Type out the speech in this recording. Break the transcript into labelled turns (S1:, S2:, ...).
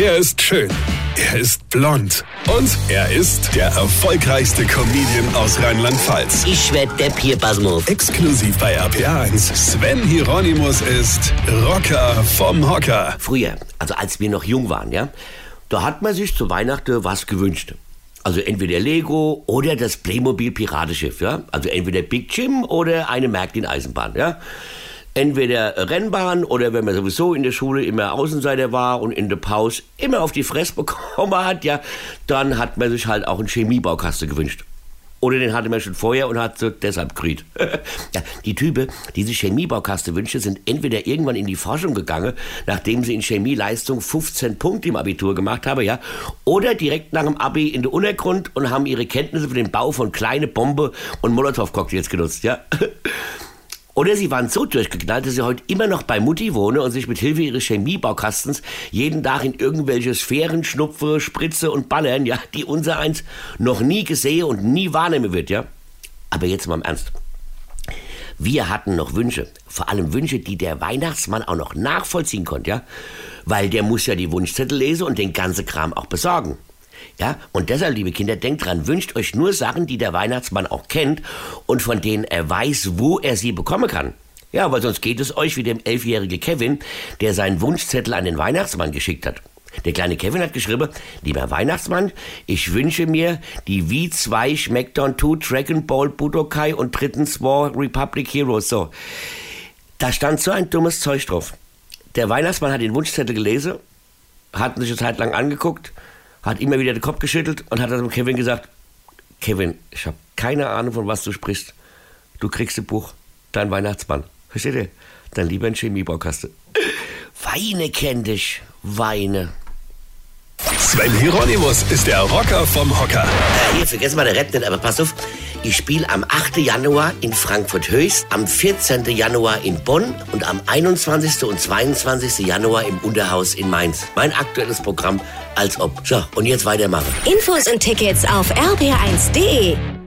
S1: Er ist schön. Er ist blond. Und er ist der erfolgreichste Comedian aus Rheinland-Pfalz.
S2: Ich werd der Pierpasmus.
S1: Exklusiv bei RPA1. Sven Hieronymus ist Rocker vom Hocker.
S2: Früher, also als wir noch jung waren, ja, da hat man sich zu Weihnachten was gewünscht. Also entweder Lego oder das Playmobil Piratenschiff, ja. Also entweder Big Jim oder eine Märklin-Eisenbahn, ja entweder Rennbahn oder wenn man sowieso in der Schule immer Außenseiter war und in der Pause immer auf die Fresse bekommen hat, ja, dann hat man sich halt auch einen Chemiebaukasten gewünscht. Oder den hatte man schon vorher und hat so deshalb gekriegt. ja, die Typen, die sich Chemiebaukasten wünschen, sind entweder irgendwann in die Forschung gegangen, nachdem sie in Chemieleistung 15 Punkte im Abitur gemacht haben, ja, oder direkt nach dem Abi in den Untergrund und haben ihre Kenntnisse für den Bau von kleine Bombe und Molotow-Cocktails genutzt, ja. Oder sie waren so durchgeknallt, dass sie heute immer noch bei Mutti wohnen und sich mit Hilfe ihres Chemiebaukasten jeden Tag in irgendwelche Sphären schnupfe, spritze und ballern, ja, die unser eins noch nie gesehen und nie wahrnehmen wird, ja. Aber jetzt mal im Ernst. Wir hatten noch Wünsche, vor allem Wünsche, die der Weihnachtsmann auch noch nachvollziehen konnte, ja. Weil der muss ja die Wunschzettel lesen und den ganzen Kram auch besorgen. Ja, und deshalb, liebe Kinder, denkt dran, wünscht euch nur Sachen, die der Weihnachtsmann auch kennt und von denen er weiß, wo er sie bekommen kann. Ja, weil sonst geht es euch wie dem elfjährigen Kevin, der seinen Wunschzettel an den Weihnachtsmann geschickt hat. Der kleine Kevin hat geschrieben, lieber Weihnachtsmann, ich wünsche mir die V2 Schmeckdown 2 Dragon Ball Budokai und drittens War Republic Heroes. So. Da stand so ein dummes Zeug drauf. Der Weihnachtsmann hat den Wunschzettel gelesen, hat sich eine Zeit lang angeguckt hat immer wieder den Kopf geschüttelt und hat dann Kevin gesagt, Kevin, ich habe keine Ahnung, von was du sprichst. Du kriegst ein Buch, dein Weihnachtsmann. Versteht ihr? Dann lieber ein Chemiebaukasten. Weine kenn dich, Weine.
S1: Sven Hieronymus ist der Rocker vom Hocker.
S2: Äh, hier, vergessen mal der Rap nicht, aber pass auf. Ich spiele am 8. Januar in Frankfurt Höchst, am 14. Januar in Bonn und am 21. und 22. Januar im Unterhaus in Mainz. Mein aktuelles Programm als ob. So, und jetzt weitermachen.
S3: Infos und Tickets auf rb1.de.